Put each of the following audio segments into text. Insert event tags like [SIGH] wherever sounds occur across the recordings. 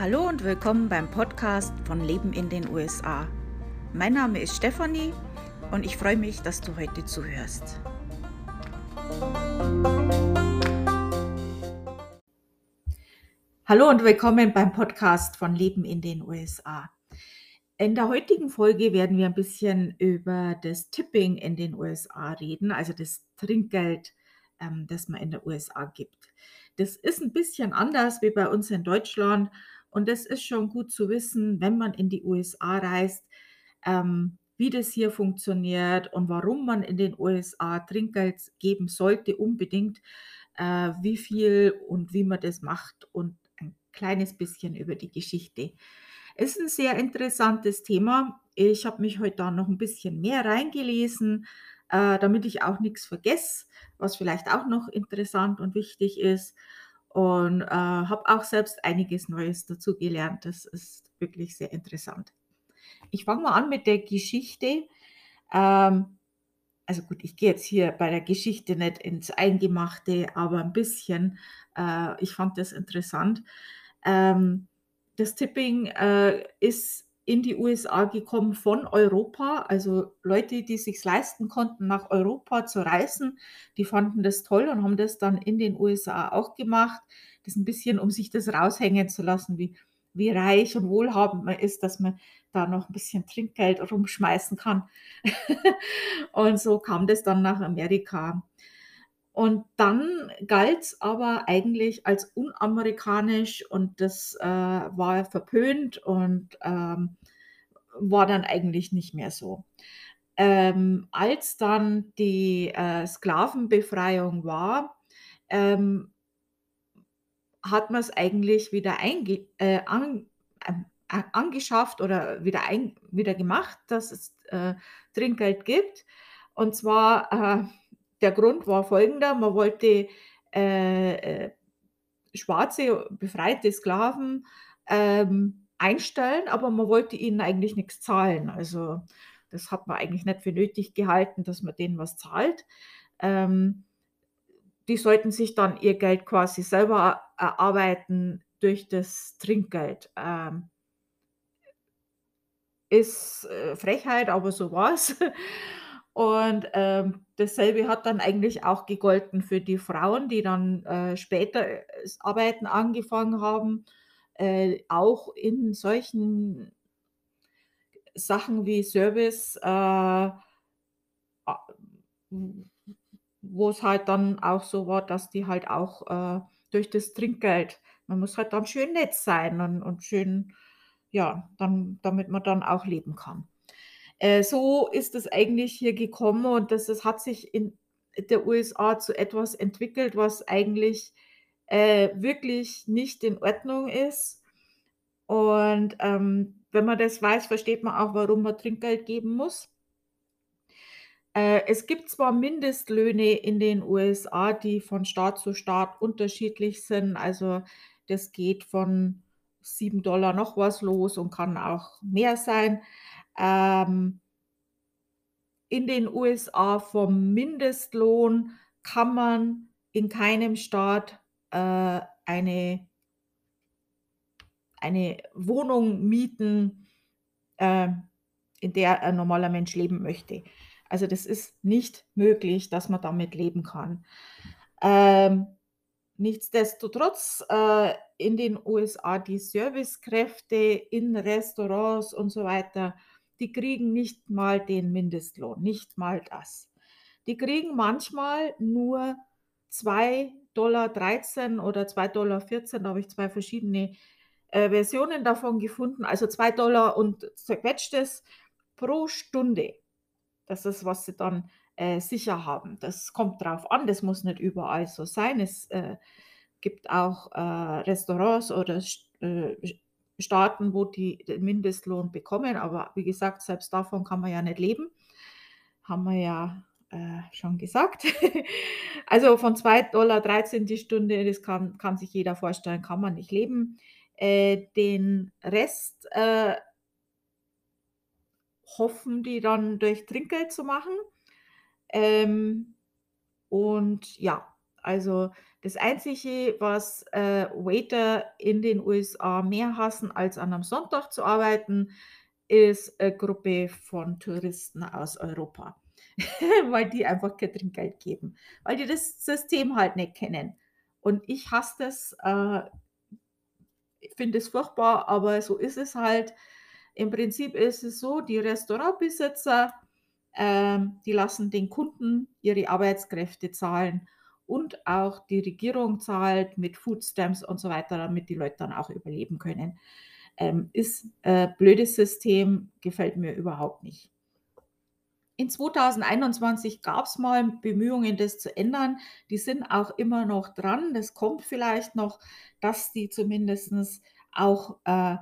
Hallo und willkommen beim Podcast von Leben in den USA. Mein Name ist Stefanie und ich freue mich, dass du heute zuhörst. Hallo und willkommen beim Podcast von Leben in den USA. In der heutigen Folge werden wir ein bisschen über das Tipping in den USA reden, also das Trinkgeld, ähm, das man in den USA gibt. Das ist ein bisschen anders wie bei uns in Deutschland und das ist schon gut zu wissen, wenn man in die USA reist, ähm, wie das hier funktioniert und warum man in den USA Trinkgeld geben sollte, unbedingt, äh, wie viel und wie man das macht und ein kleines bisschen über die Geschichte. Ist ein sehr interessantes Thema. Ich habe mich heute da noch ein bisschen mehr reingelesen, äh, damit ich auch nichts vergesse, was vielleicht auch noch interessant und wichtig ist und, äh, habe auch selbst einiges Neues dazu gelernt. Das ist wirklich sehr interessant. Ich fange mal an mit der Geschichte. Ähm, also gut, ich gehe jetzt hier bei der Geschichte nicht ins Eingemachte, aber ein bisschen. Äh, ich fand das interessant. Ähm, das Tipping äh, ist in die USA gekommen von Europa. Also Leute, die sich leisten konnten, nach Europa zu reisen, die fanden das toll und haben das dann in den USA auch gemacht. Das ein bisschen, um sich das raushängen zu lassen, wie, wie reich und wohlhabend man ist, dass man da noch ein bisschen Trinkgeld rumschmeißen kann. [LAUGHS] und so kam das dann nach Amerika. Und dann galt es aber eigentlich als unamerikanisch und das äh, war verpönt und ähm, war dann eigentlich nicht mehr so. Ähm, als dann die äh, Sklavenbefreiung war, ähm, hat man es eigentlich wieder äh, an, äh, angeschafft oder wieder, wieder gemacht, dass es äh, Trinkgeld gibt. Und zwar äh, der Grund war folgender: Man wollte äh, äh, schwarze, befreite Sklaven ähm, einstellen, aber man wollte ihnen eigentlich nichts zahlen. Also das hat man eigentlich nicht für nötig gehalten, dass man denen was zahlt. Ähm, die sollten sich dann ihr Geld quasi selber erarbeiten durch das Trinkgeld. Ähm, ist äh, Frechheit, aber so war es. [LAUGHS] Und ähm, dasselbe hat dann eigentlich auch gegolten für die Frauen, die dann äh, später äh, das Arbeiten angefangen haben, äh, auch in solchen Sachen wie Service, äh, wo es halt dann auch so war, dass die halt auch äh, durch das Trinkgeld, man muss halt dann schön nett sein und, und schön, ja, dann, damit man dann auch leben kann. Äh, so ist es eigentlich hier gekommen und das, das hat sich in der USA zu etwas entwickelt, was eigentlich äh, wirklich nicht in Ordnung ist. Und ähm, wenn man das weiß, versteht man auch, warum man Trinkgeld geben muss. Äh, es gibt zwar Mindestlöhne in den USA, die von Staat zu Staat unterschiedlich sind. Also das geht von 7 Dollar noch was los und kann auch mehr sein. Ähm, in den USA vom Mindestlohn kann man in keinem Staat äh, eine, eine Wohnung mieten, äh, in der ein normaler Mensch leben möchte. Also das ist nicht möglich, dass man damit leben kann. Ähm, nichtsdestotrotz äh, in den USA die Servicekräfte in Restaurants und so weiter die kriegen nicht mal den Mindestlohn, nicht mal das. Die kriegen manchmal nur 2,13 Dollar oder 2,14 Dollar, da habe ich zwei verschiedene äh, Versionen davon gefunden, also 2 Dollar und zerquetschtes pro Stunde. Das ist, was sie dann äh, sicher haben. Das kommt drauf an, das muss nicht überall so sein. Es äh, gibt auch äh, Restaurants oder äh, Staaten, wo die den Mindestlohn bekommen. Aber wie gesagt, selbst davon kann man ja nicht leben. Haben wir ja äh, schon gesagt. [LAUGHS] also von 2,13 Dollar die Stunde, das kann, kann sich jeder vorstellen, kann man nicht leben. Äh, den Rest äh, hoffen die dann durch Trinkgeld zu machen. Ähm, und ja, also Das Einzige, was, äh, Waiter in den USA mehr hassen, als an 'nem Sonntag zu arbeiten, ist a Gruppe von Touristen aus Europa, [LAUGHS] weil die einfach kein Trinkgeld geben, weil die das System halt nicht kennen. Und ich hasse das, äh ich finde es furchtbar, aber so ist es halt. Im Prinzip ist es so, die Restaurantbesitzer, ähm, die lassen den Kunden ihre Arbeitskräfte zahlen und auch die Regierung zahlt mit Food Stamps und so weiter, damit die Leute dann auch überleben können. Ähm, ist, äh, blödes System, gefällt mir überhaupt nicht. In 2021 gab's mal Bemühungen, das zu ändern. Die sind auch immer noch dran. Das kommt vielleicht noch, dass die zumindestens auch, äh,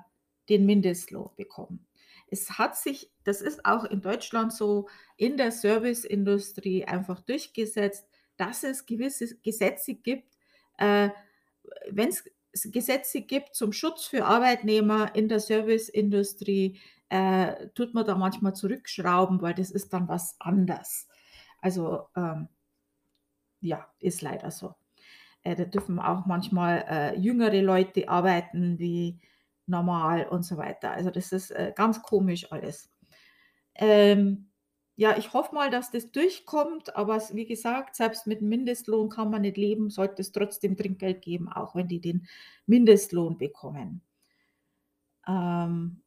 den Mindestlohn bekommen. Es hat sich das ist auch in Deutschland so in der Serviceindustrie einfach durchgesetzt, dass es gewisse Gesetze gibt, äh, wenn's s Gesetze gibt zum Schutz für Arbeitnehmer in der Serviceindustrie, äh, tut man da manchmal zurückschrauben, weil das ist dann was anders. Also, ähm ja, ist leider so. Äh, da dürfen auch manchmal, äh, jüngere Leute arbeiten wie normal und so weiter. Also, das ist, äh, ganz komisch alles. Ähm, ja, ich hoffe mal, dass das durchkommt, aber wie gesagt, selbst mit Mindestlohn kann man nicht leben, sollte es trotzdem Trinkgeld geben, auch wenn die den Mindestlohn bekommen. Ähm,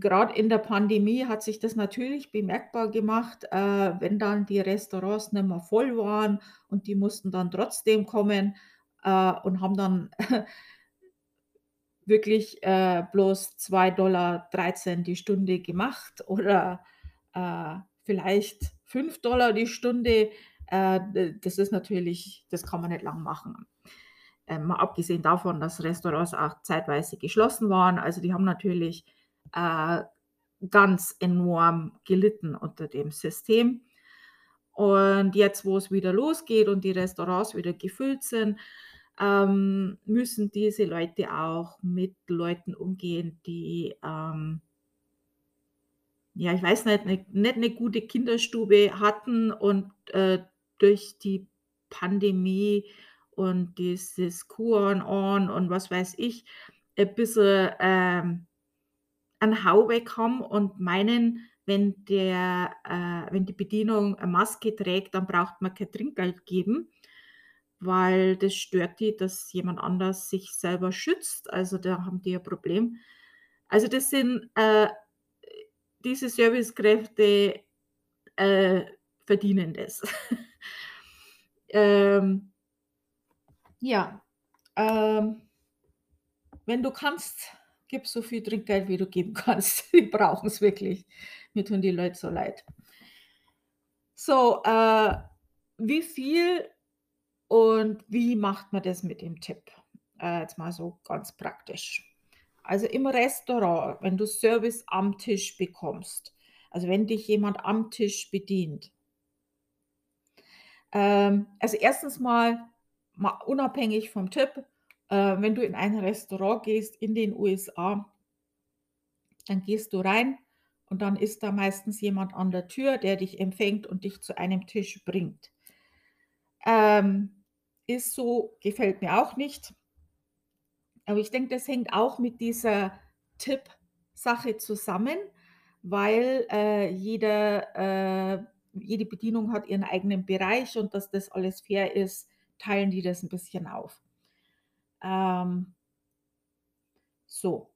grad in der Pandemie hat sich das natürlich bemerkbar gemacht, äh, wenn dann die Restaurants nicht mehr voll waren und die mussten dann trotzdem kommen, äh, und haben dann [LAUGHS] wirklich, äh, bloß 2,13 $ die Stunde gemacht oder, äh, vielleicht 5 $ die Stunde. Äh, das ist natürlich das kann man nicht lang machen. Ähm, mal abgesehen davon, dass Restaurants auch zeitweise geschlossen waren. Also, die haben natürlich, äh, ganz enorm gelitten unter dem System. Und jetzt, wo's wieder losgeht und die Restaurants wieder gefüllt sind, ähm, müssen diese Leute auch mit Leuten umgehen, die, ähm ja, ich weiß nicht, ni nicht 'ne gute Kinderstube hatten und, äh, durch die Pandemie und dieses Kuon-On und was weiß ich, a bisschen, ähm, 'n Hau weg und meinen, wenn der äh, wenn die Bedienung a Maske trägt, dann braucht man kein Trinkgeld geben, weil das stört die, dass jemand anders sich selber schützt. Also, da haben die ein Problem. Also, das sind, äh diese Servicekräfte, äh, verdienen das. [LAUGHS] Ähm ja, ähm wenn du kannst, gib so viel Trinkgeld, wie du geben kannst. [LAUGHS] Die brauchen's wirklich. Mir tun die Leute so leid. So, äh, wie viel und wie macht man das mit dem Tipp? Äh, jetzt mal so ganz praktisch. Also, im Restaurant, wenn du Service am Tisch bekommst, also, wenn dich jemand am Tisch bedient ähm, also, erstens mal, ma unabhängig vom Tipp, äh, wenn du in ein Restaurant gehst in den USA dann gehst du rein und dann ist da meistens jemand an der Tür, der dich empfängt und dich zu einem Tisch bringt. Ähm, ist so, gefällt mir auch nicht. Aber ich denke, das hängt auch mit dieser Tipp-Sache zusammen, weil, äh, jeder äh, jede Bedienung hat ihren eigenen Bereich und dass das alles fair ist, teilen die das 'n bisschen auf. Ähm so,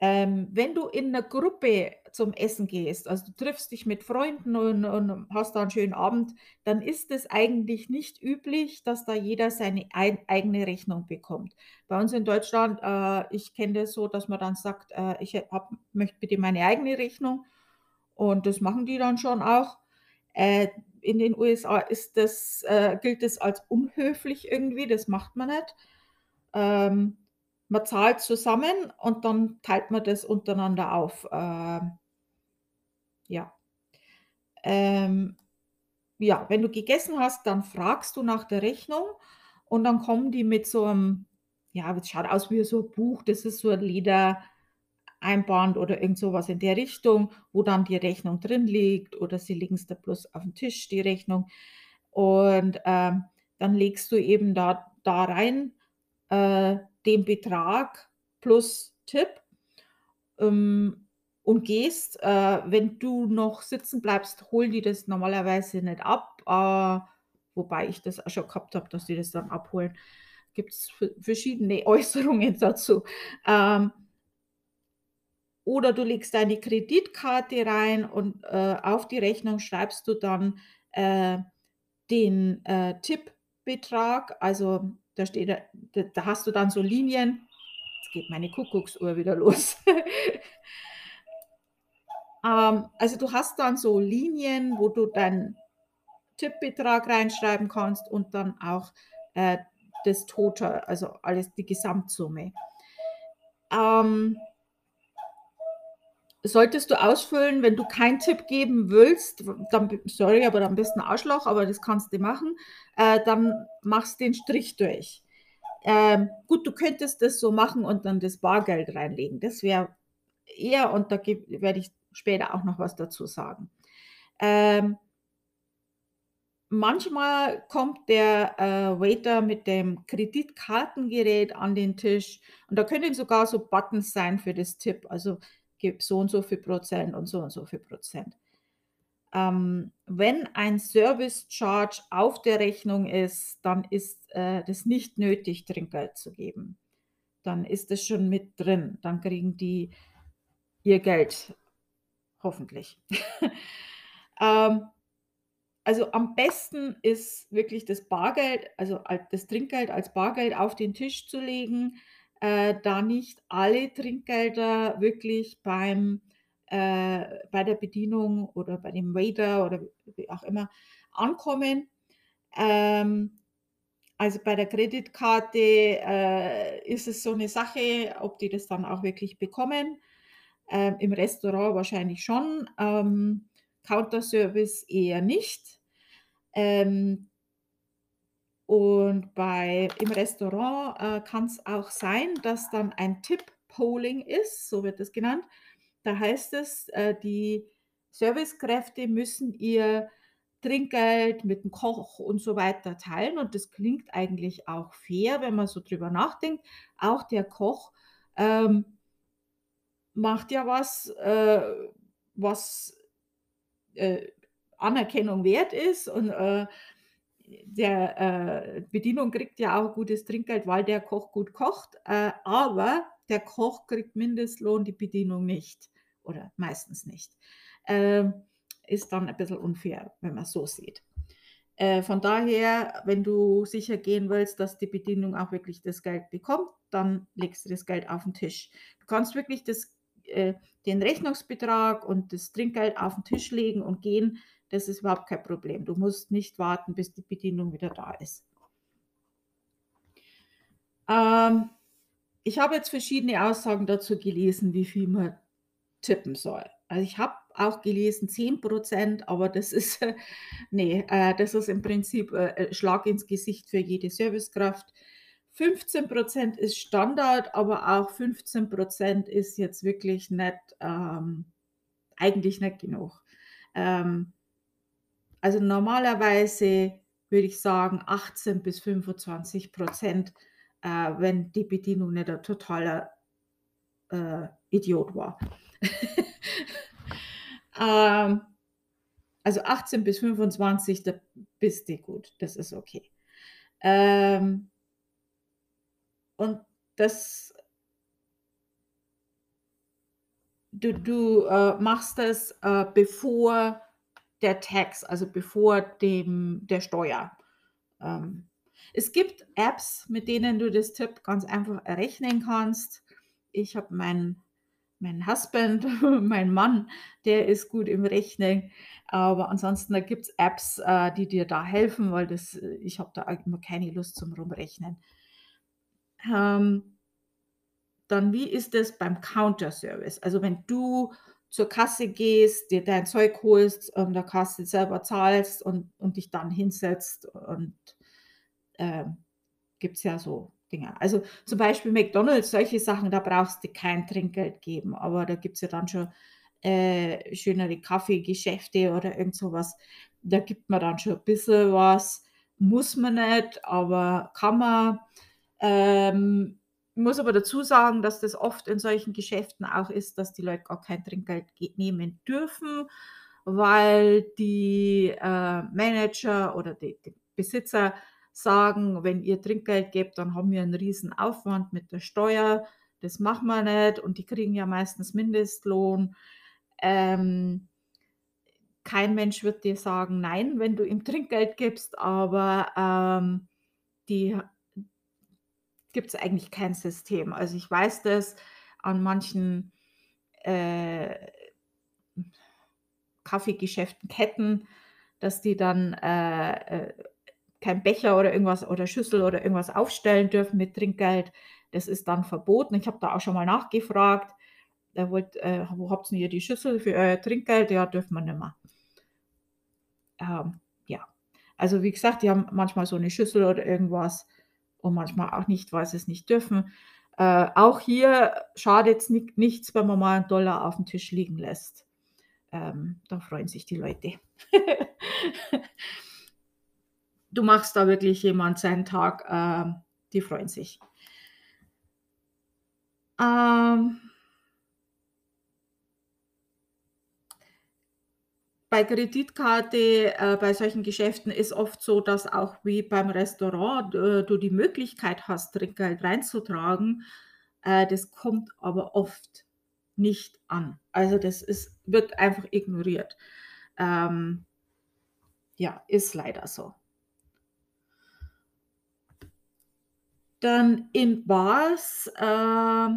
ähm, wenn du in 'ner Gruppe zum Essen gehst, also, du triffst dich mit Freunden und und hast da 'n schönen Abend, dann ist es eigentlich nicht üblich, dass da jeder seine ei eigene Rechnung bekommt. Bei uns in Deutschland äh, ich kenne das so, dass man dann sagt: „Äh, ich hä habe möchte bitte meine eigene Rechnung.“ Und das machen die dann schon auch. Äh, in den USA ist das äh, gilt das als unhöflich irgendwie, das macht man nicht. Ähm, man zahlt zusammen und dann teilt man das untereinander auf. Ähm. Ähm, ja, wenn du gegessen hast, dann fragst du nach der Rechnung und dann kommen die mit so 'm ja, das schaut aus wie so 'n Buch, das ist so 'n Ledereinband oder irgend so was in der Richtung, wo dann die Rechnung drin liegt oder sie legen's dir bloß auf 'n Tisch, die Rechnung. Und, ähm, dann legst du eben da da rein äh, den Betrag plus Tipp ähm, und gehst. Äh, wenn du noch sitzen bleibst, holen die das normalerweise nicht ab, äh, wobei ich das auch schon gehabt habe, dass die das dann abholen. Gibt es verschiedene [LAUGHS] Äußerungen dazu. Ähm, oder du legst deine Kreditkarte rein und äh, auf die Rechnung schreibst du dann äh, den äh, Tippbetrag. Also da steht, da, da hast du dann so Linien. Jetzt geht meine Kuckucksuhr wieder los. [LAUGHS] ähm, also du hast dann so Linien, wo du deinen Tippbetrag reinschreiben kannst und dann auch äh, das Total, also alles die Gesamtsumme. Ähm, solltest du ausfüllen, wenn du keinen Tipp geben willst, dann, sorry, aber dann bist du ein Arschloch, aber das kannst du machen, äh, dann machst du den Strich durch. Ähm, gut, du könntest das so machen und dann das Bargeld reinlegen. Das wäre eher, und da werde ich später auch noch was dazu sagen. Ähm, manchmal kommt der äh, Waiter mit dem Kreditkartengerät an den Tisch und da können sogar so Buttons sein für das Tipp. Also gib so und so viel Prozent und so und so viel Prozent. Ähm, wenn ein Service Charge auf der Rechnung ist, dann ist äh, das nicht nötig, Trinkgeld zu geben. Dann ist es schon mit drin. Dann kriegen die ihr Geld. Hoffentlich. [LAUGHS] ähm, also am besten ist wirklich das Bargeld, also das Trinkgeld als Bargeld auf den Tisch zu legen äh, da nicht alle Trinkgelder wirklich beim, äh, bei der Bedienung oder bei dem Waiter oder wie auch immer ankommen. Ähm, also bei der Kreditkarte äh, ist es so eine Sache, ob die das dann auch wirklich bekommen. Ähm, Im Restaurant wahrscheinlich schon, ähm, Counterservice eher nicht. Ähm, und bei, im Restaurant äh, kann es auch sein, dass dann ein Tip-Polling ist, so wird es genannt. Da heißt es, äh, die Servicekräfte müssen ihr Trinkgeld mit dem Koch und so weiter teilen. Und das klingt eigentlich auch fair, wenn man so drüber nachdenkt. Auch der Koch ähm, macht ja was, äh, was äh, Anerkennung wert ist und äh, der äh, Bedienung kriegt ja auch gutes Trinkgeld, weil der Koch gut kocht, äh, aber der Koch kriegt Mindestlohn, die Bedienung nicht oder meistens nicht. Äh, ist dann ein bisschen unfair, wenn man so sieht. Äh, von daher, wenn du sicher gehen willst, dass die Bedienung auch wirklich das Geld bekommt, dann legst du das Geld auf den Tisch. Du kannst wirklich das, äh, den Rechnungsbetrag und das Trinkgeld auf den Tisch legen und gehen, das ist überhaupt kein Problem. Du musst nicht warten, bis die Bedienung wieder da ist. Ähm, ich habe jetzt verschiedene Aussagen dazu gelesen, wie viel man tippen soll. Also ich habe auch gelesen 10%, aber das ist, [LAUGHS] nee, äh, das ist im Prinzip äh, Schlag ins Gesicht für jede Servicekraft. 15% ist Standard, aber auch 15% ist jetzt wirklich nicht, ähm, eigentlich nicht genug. Ähm, also normalerweise würde ich sagen 18 bis 25 Prozent, äh, wenn die Bedienung nicht ein totaler äh, Idiot war. [LAUGHS] ähm, also 18 bis 25, da bist du gut, das ist okay. Ähm, und das, du, du äh, machst das, äh, bevor der Tax, also bevor dem der Steuer. Ähm, es gibt Apps, mit denen du das Tipp ganz einfach errechnen kannst. Ich habe meinen mein Husband, [LAUGHS] mein Mann, der ist gut im Rechnen. Aber ansonsten gibt es Apps, äh, die dir da helfen, weil das, äh, ich habe da immer keine Lust zum Rumrechnen. Ähm, dann, wie ist es beim Counter-Service? Also wenn du zur Kasse gehst, dir dein Zeug holst, an der Kasse selber zahlst und, und dich dann hinsetzt und äh, gibt es ja so Dinge. Also zum Beispiel McDonalds, solche Sachen, da brauchst du kein Trinkgeld geben, aber da gibt es ja dann schon äh, schönere Kaffeegeschäfte oder irgend sowas. Da gibt man dann schon ein bisschen was, muss man nicht, aber kann man. Ähm, muss aber dazu sagen, dass das oft in solchen Geschäften auch ist, dass die Leute gar kein Trinkgeld nehmen dürfen, weil die äh, Manager oder die, die Besitzer sagen, wenn ihr Trinkgeld gebt, dann haben wir einen riesen Aufwand mit der Steuer. Das machen wir nicht und die kriegen ja meistens Mindestlohn. Ähm, kein Mensch wird dir sagen, nein, wenn du ihm Trinkgeld gibst, aber ähm, die gibt es eigentlich kein System. Also ich weiß das an manchen äh, Kaffeegeschäften, Ketten, dass die dann äh, äh, kein Becher oder irgendwas oder Schüssel oder irgendwas aufstellen dürfen mit Trinkgeld. Das ist dann verboten. Ich habe da auch schon mal nachgefragt. Er wollte, äh, wo habt ihr hier die Schüssel für euer Trinkgeld? Ja, dürfen wir nicht mehr. Ähm, ja, also wie gesagt, die haben manchmal so eine Schüssel oder irgendwas und manchmal auch nicht, weil sie es nicht dürfen. Äh, auch hier schadet es ni nichts, wenn man mal einen Dollar auf dem Tisch liegen lässt. Ähm, da freuen sich die Leute. [LAUGHS] du machst da wirklich jemand seinen Tag, äh, die freuen sich. Ähm, bei Kreditkarte, äh, bei solchen Geschäften ist oft so, dass auch wie beim Restaurant äh, du die Möglichkeit hast, Trinkgeld reinzutragen. Äh, das kommt aber oft nicht an. Also das ist, wird einfach ignoriert. Ähm, ja, ist leider so. Dann in Bars äh,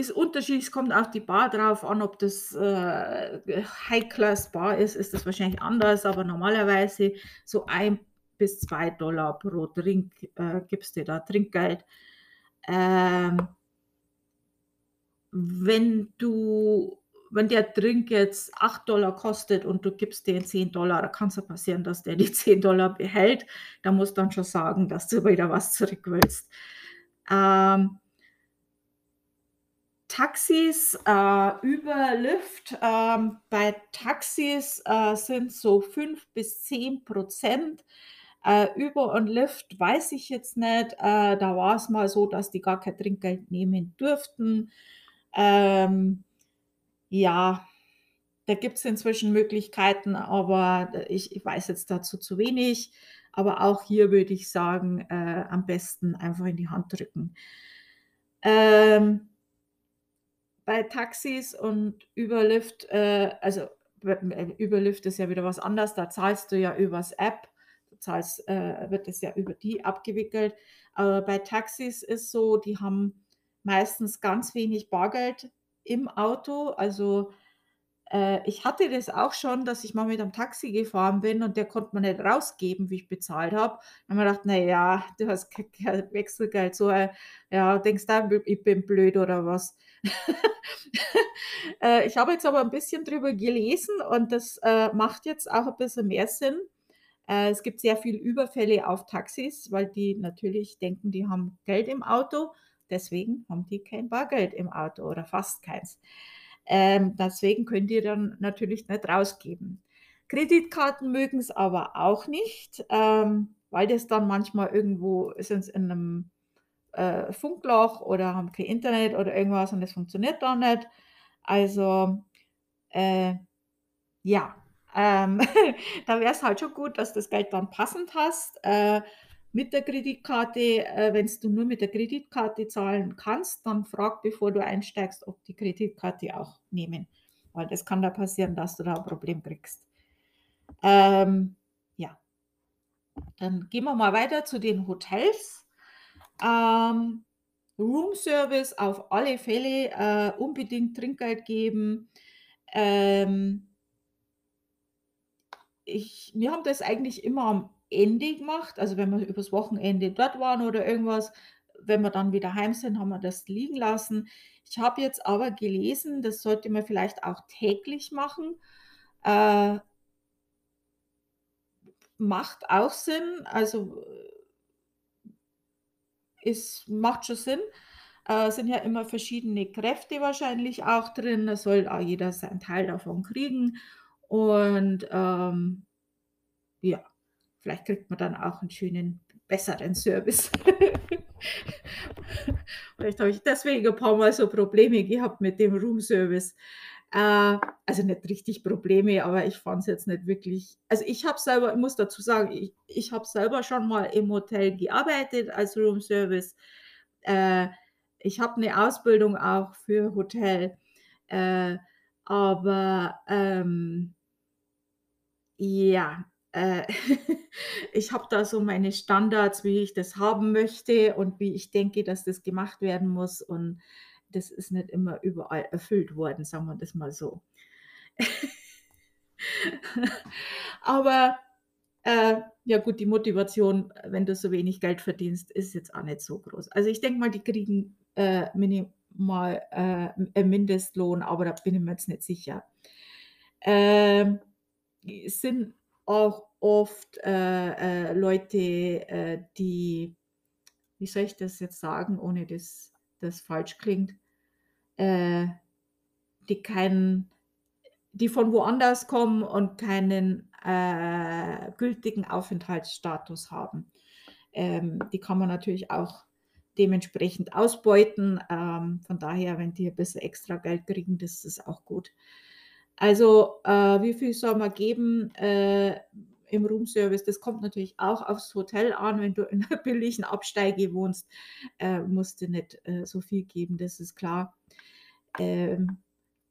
ist unterschiedlich, es kommt auf die Bar drauf an, ob das äh, High-Class-Bar ist, ist das wahrscheinlich anders, aber normalerweise so ein bis zwei Dollar pro Drink äh, gibst du da Trinkgeld. Ähm, wenn du, wenn der Drink jetzt 8 Dollar kostet und du gibst den 10 Dollar, da kann es ja passieren, dass der die [LAUGHS] 10 Dollar behält. Da musst du dann schon sagen, dass du wieder was zurück willst. Ähm, Taxis äh, über Lyft. Ähm, bei Taxis äh, sind so 5 bis 10 Prozent. Äh, über und Lyft weiß ich jetzt nicht. Äh, da war es mal so, dass die gar kein Trinkgeld nehmen durften. Ähm, ja, da gibt es inzwischen Möglichkeiten, aber ich, ich, weiß jetzt dazu zu wenig. Aber auch hier würde ich sagen, äh, am besten einfach in die Hand drücken. Ähm, bei Taxis und Überlift, äh, also Überlift ist ja wieder was anderes, da zahlst du ja übers App, du zahlst, äh, wird es ja über die abgewickelt. Aber bei Taxis ist so, die haben meistens ganz wenig Bargeld im Auto. Also äh, ich hatte das auch schon, dass ich mal mit einem Taxi gefahren bin und der konnte mir nicht rausgeben, wie ich bezahlt habe. Dann habe ich gedacht, naja, du hast kein Wechselgeld. So, äh, ja, denkst du, ich bin blöd oder was? [LAUGHS] äh, ich habe jetzt aber ein bisschen drüber gelesen und das äh, macht jetzt auch ein bisschen mehr Sinn. Äh, es gibt sehr viele Überfälle auf Taxis, weil die natürlich denken, die haben Geld im Auto. Deswegen haben die kein Bargeld im Auto oder fast keins. Ähm, deswegen könnt ihr dann natürlich nicht rausgeben. Kreditkarten mögen es aber auch nicht, ähm, weil das dann manchmal irgendwo sind in einem äh, Funkloch oder haben kein Internet oder irgendwas und das funktioniert dann nicht. Also äh, ja, ähm, [LAUGHS] da wäre es halt schon gut, dass das Geld dann passend hast. Äh, mit der Kreditkarte, äh, wenn du nur mit der Kreditkarte zahlen kannst, dann frag, bevor du einsteigst, ob die Kreditkarte auch nehmen. Weil das kann da passieren, dass du da ein Problem kriegst. Ähm, ja. Dann gehen wir mal weiter zu den Hotels. Ähm, Roomservice auf alle Fälle äh, unbedingt Trinkgeld geben. Ähm, ich, wir haben das eigentlich immer am Ende gemacht, also wenn wir übers Wochenende dort waren oder irgendwas. Wenn wir dann wieder heim sind, haben wir das liegen lassen. Ich habe jetzt aber gelesen, das sollte man vielleicht auch täglich machen. Äh, macht auch Sinn, also es macht schon Sinn. Äh, sind ja immer verschiedene Kräfte wahrscheinlich auch drin. Da soll auch jeder seinen Teil davon kriegen. Und ähm, ja, vielleicht kriegt man dann auch 'n schönen besseren Service. [LAUGHS] Vielleicht habe ich deswegen 'n paarmal so Probleme gehabt mit dem Roomservice. Äh, also nicht richtig Probleme, aber ich fand's jetzt nicht wirklich also, ich habe selber ich muss dazu sagen, ich ich habe selber schon mal im Hotel gearbeitet als Roomservice. Äh, ich habe 'ne Ausbildung auch für Hotel, äh, aber, ähm ja, äh, [LAUGHS] ich habe da so meine Standards, wie ich das haben möchte und wie ich denke, dass das gemacht werden muss und das ist nicht immer überall erfüllt worden, sagen wir das mal so. [LAUGHS] Aber, äh, ja gut, die Motivation, wenn du so wenig Geld verdienst, ist jetzt auch nicht so groß. Also, ich denke mal, die kriegen, äh, minimal, äh, Mindestlohn, aber da bin ich mir jetzt nicht sicher. Ähm, sind auch oft, äh, äh, Leute, äh, die wie soll ich das jetzt sagen, ohne dass das falsch klingt? Äh, die keinen die von woanders kommen und keinen, äh, gültigen Aufenthaltsstatus haben. Ähm, die kann man natürlich auch dementsprechend ausbeuten. Ähm, von daher, wenn die 'n bisschen extra Geld kriegen, das ist auch gut. Also, äh, wie viel soll man geben, äh, im Roomservice? Das kommt natürlich auch aufs Hotel an. Wenn du in 'ner billigen Absteige wohnst, äh, musst du nicht, äh, so viel geben, das ist klar. Ähm,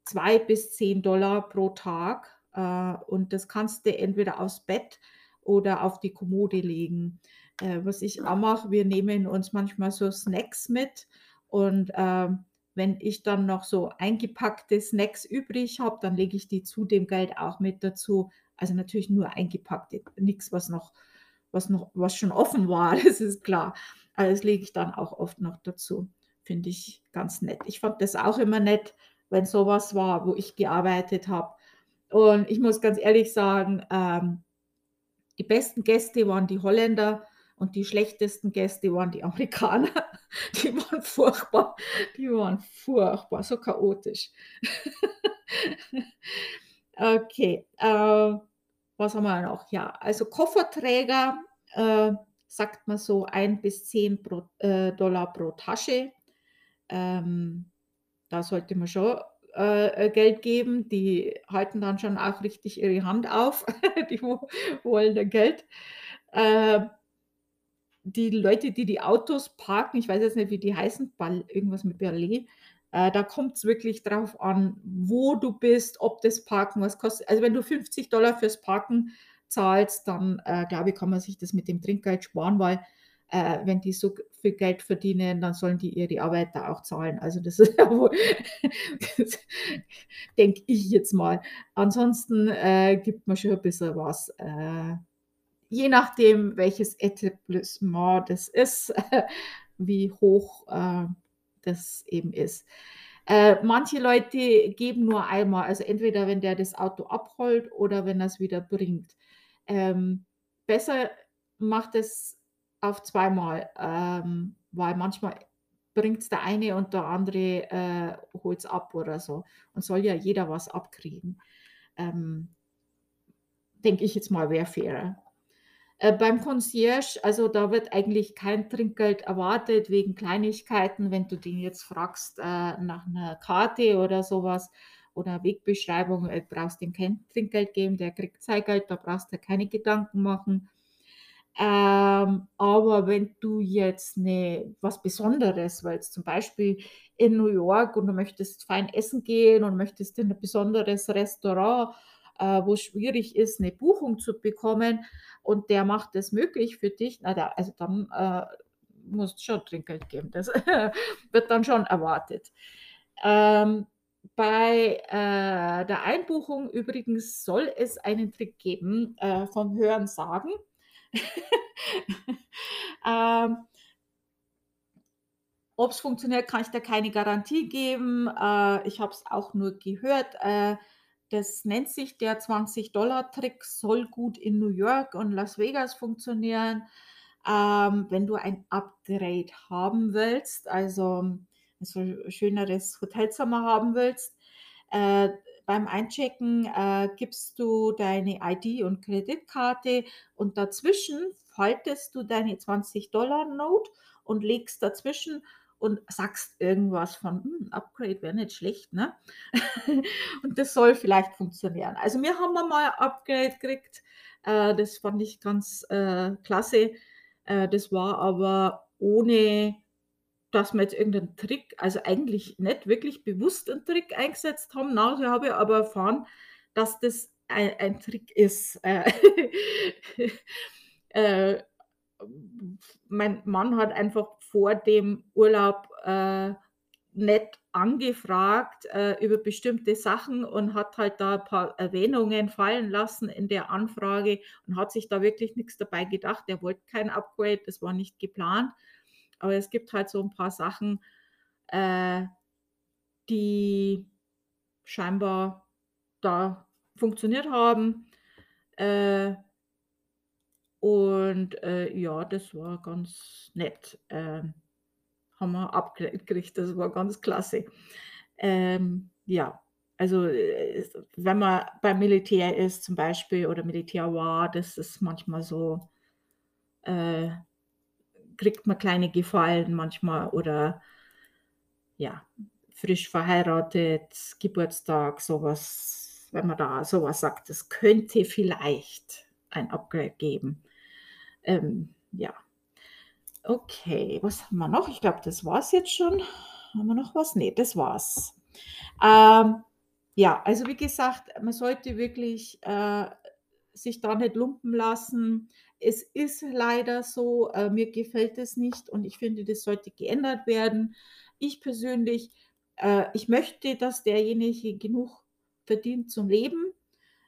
2 bis 10 $ pro Tag, äh, und das kannst du entweder aufs Bett oder auf die Kommode legen. Äh, was ich auch mache, wir nehmen uns manchmal so Snacks mit und, ähm, wenn ich dann noch so eingepackte Snacks übrig habe, dann lege ich die zu dem Geld auch mit dazu. Also, natürlich nur eingepackte, nix, was noch was noch was schon offen war, [LAUGHS] das ist klar. Aber das lege ich dann auch oft noch dazu. Finde ich ganz nett. Ich fand das auch immer nett, wenn so was war, wo ich gearbeitet habe. Und ich muss ganz ehrlich sagen, ähm die besten Gäste waren die Holländer und die schlechtesten Gäste waren die Amerikaner. [LAUGHS] Die waren furchtbar. Die waren furchtbar, so chaotisch. [LAUGHS] Okay, äh, was haben wir noch? Ja, also Kofferträger, äh, sagt man so 1 bis 10 pro äh, Dollar pro Tasche. Ähm, da sollte man schon, äh, äh, Geld geben. Die halten dann schon auch richtig ihre Hand auf. [LAUGHS] Die wo wollen dann Geld. Äh die Leute, die die Autos parken, ich weiß jetzt nicht, wie die heißen, Bal irgendwas mit Ballet, äh, da kommt's wirklich drauf an, wo du bist, ob das Parken was kostet. Also, wenn du 50 $ fürs Parken zahlst, dann, äh, glaube ich, kann man sich das mit dem Trinkgeld sparen, weil, äh, wenn die so viel Geld verdienen, dann sollen die ihre Arbeiter auch zahlen. Also, das ist ja wohl [LAUGHS] denke ich jetzt mal. Ansonsten, äh, gibt man schon 'n bisschen was, äh, je nachdem, welches Etablissement das ist, [LAUGHS] wie hoch, äh, das eben ist. Äh, manche Leute geben nur einmal, also entweder wenn der das Auto abholt oder wenn er's wieder bringt. Ähm, besser macht es auf zweimal, ähm, weil manchmal bringt's der eine und der andere, äh, holt's ab oder so und soll ja jeder was abkriegen. Ähm denke ich jetzt mal, wäre fairer. Äh, beim Concierge, also da wird eigentlich kein Trinkgeld erwartet wegen Kleinigkeiten. Wenn du den jetzt fragst, äh, nach 'ner Karte oder so was oder Wegbeschreibung, äh, brauchst dem kein Trinkgeld geben, der kriegt sein Geld, da brauchst dir keine Gedanken machen. Ähm, aber wenn du jetzt 'ne was Besonderes willst, zum Beispiel in New York und du möchtest fein essen gehen und möchtest in 'n besonderes Restaurant, äh, wo's schwierig ist, 'ne Buchung zu bekommen und der macht es möglich für dich, na da also dann, äh, musst schon Trinkgeld geben. Das [LAUGHS] wird dann schon erwartet. Ähm, bei, äh, der Einbuchung übrigens soll es einen Trick geben, äh, vom Hörensagen. [LAUGHS] Ähm Ob's funktioniert, kann ich dir keine Garantie geben. Äh, ich habe es auch nur gehört. Äh, das nennt sich der 20 $ Trick, soll gut in New York und Las Vegas funktionieren. Ähm, wenn du ein Upgrade haben willst, also so 'n schöneres Hotelzimmer haben willst, äh, beim Einchecken, äh, gibst du deine ID und Kreditkarte und dazwischen faltest du deine 20-Dollar-Note und legst dazwischen und sagst irgendwas von: „Hm, Upgrade wäre nicht schlecht“, ne? [LAUGHS] Und das soll vielleicht funktionieren. Also, wir haben ein Upgrade gekriegt, äh, das fand ich ganz, äh, klasse. Äh, das war aber ohne, dass wir jetzt irgend Trick also, eigentlich nicht wirklich bewusst 'n Trick eingesetzt haben. Nachher habe ich aber erfahren, dass das ei ein Trick ist. [LAUGHS] Äh, mein Mann hat einfach vor dem Urlaub, äh, nett angefragt, äh, über bestimmte Sachen und hat halt da ein paar Erwähnungen fallen lassen in der Anfrage und hat sich da wirklich nix dabei gedacht. Er wollte kein Upgrade, das war nicht geplant. Aber es gibt halt so 'n paar Sachen, äh, die scheinbar da funktioniert haben. Äh und, äh, ja, das war ganz nett. Ähm, haben wir Upgrade gekriegt, das war ganz klasse. Ähm, ja, also, äh, wenn man beim Militär ist zum Beispiel oder Militär war, das ist manchmal so äh, kriegt man kleine Gefallen manchmal oder ja, frisch verheiratet, Geburtstag, so was wenn man da so was sagt, es könnte vielleicht ein Upgrade geben. Ähm, ja. Okay, was haben wir noch? Ich glaube, das war's jetzt schon. Haben wir noch was? Ne, das war's. Ähm, ja, also, wie gesagt, man sollte wirklich, äh, sich da nicht lumpen lassen. Es ist leider so, äh, mir gefällt es nicht und ich finde, das sollte geändert werden. Ich persönlich, äh, ich möchte, dass derjenige genug verdient zum Leben.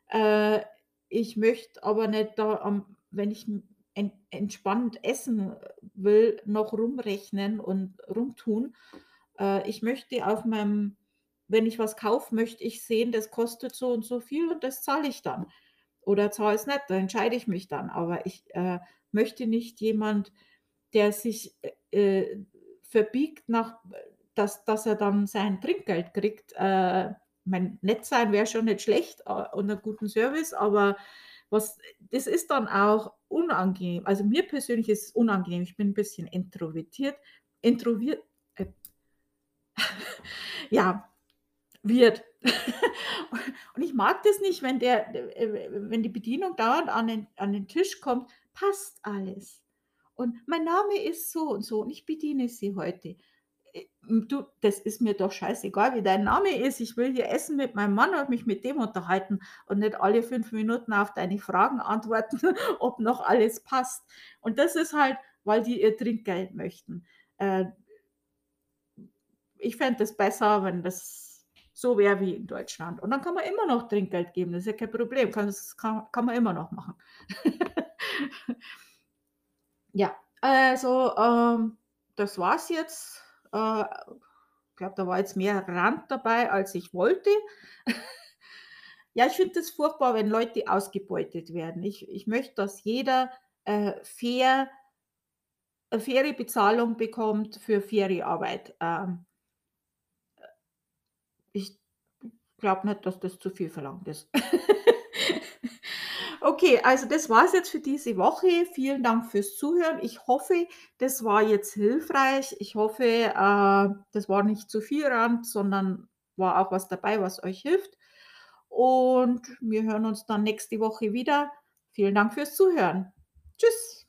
Äh, ich möchte aber nicht da am wenn ich en entspannt essen will, noch rumrechnen und rumtun. Äh, ich möchte auf meinem wenn ich was kaufe, möchte ich sehen, das kostet so und so viel und das zahle ich dann. Oder zahle es nicht, da entscheide ich mich dann. Aber ich, äh, möchte nicht jemand, der sich, äh, äh, verbiegt nach dass dass er dann sein Trinkgeld kriegt. Äh, mein nett sein wäre schon nicht schlecht, äh, und 'n guten Service, aber was das ist dann auch unangenehm. Also, mir persönlich ist es unangenehm. Ich bin 'n bisschen introvertiert introviert äh [LAUGHS] ja, Wirt. Und ich mag das nicht, wenn der äh, wenn die Bedienung dauernd an den an den Tisch kommt: „Passt alles?“ Und: „Mein Name ist so und so und ich bediene Sie heute.“ Äh, du, das ist mir doch scheißegal, wie dein Name ist. Ich will hier essen mit meinem Mann und mich mit dem unterhalten und nicht alle 5 Minuten auf deine Fragen antworten, [LAUGHS] ob noch alles passt. Und das ist halt, weil die ihr Trinkgeld möchten. Äh ich fände das besser, wenn das so wäre wie in Deutschland. Und dann kann man immer noch Trinkgeld geben, das ist ja kein Problem. Das kann kann man immer noch machen. [LAUGHS] Ja, also, ähm, das war's jetzt. Äh, glaube, da war jetzt mehr Rand dabei, als ich wollte. [LAUGHS] Ja, ich finde das furchtbar, wenn Leute ausgebeutet werden. Ich ich möchte, dass jeder, äh, fair 'ne faire Bezahlung bekommt für faire Arbeit. Ähm äh, ich glaube nicht, dass das zu viel verlangt ist. [LAUGHS] Okay, also, das war's jetzt für diese Woche. Vielen Dank fürs Zuhören. Ich hoffe, das war jetzt hilfreich. Ich hoffe, äh, das war nicht zu viel Rand, sondern war auch was dabei, was euch hilft. Und wir hören uns dann nächste Woche wieder. Vielen Dank fürs Zuhören. Tschüss.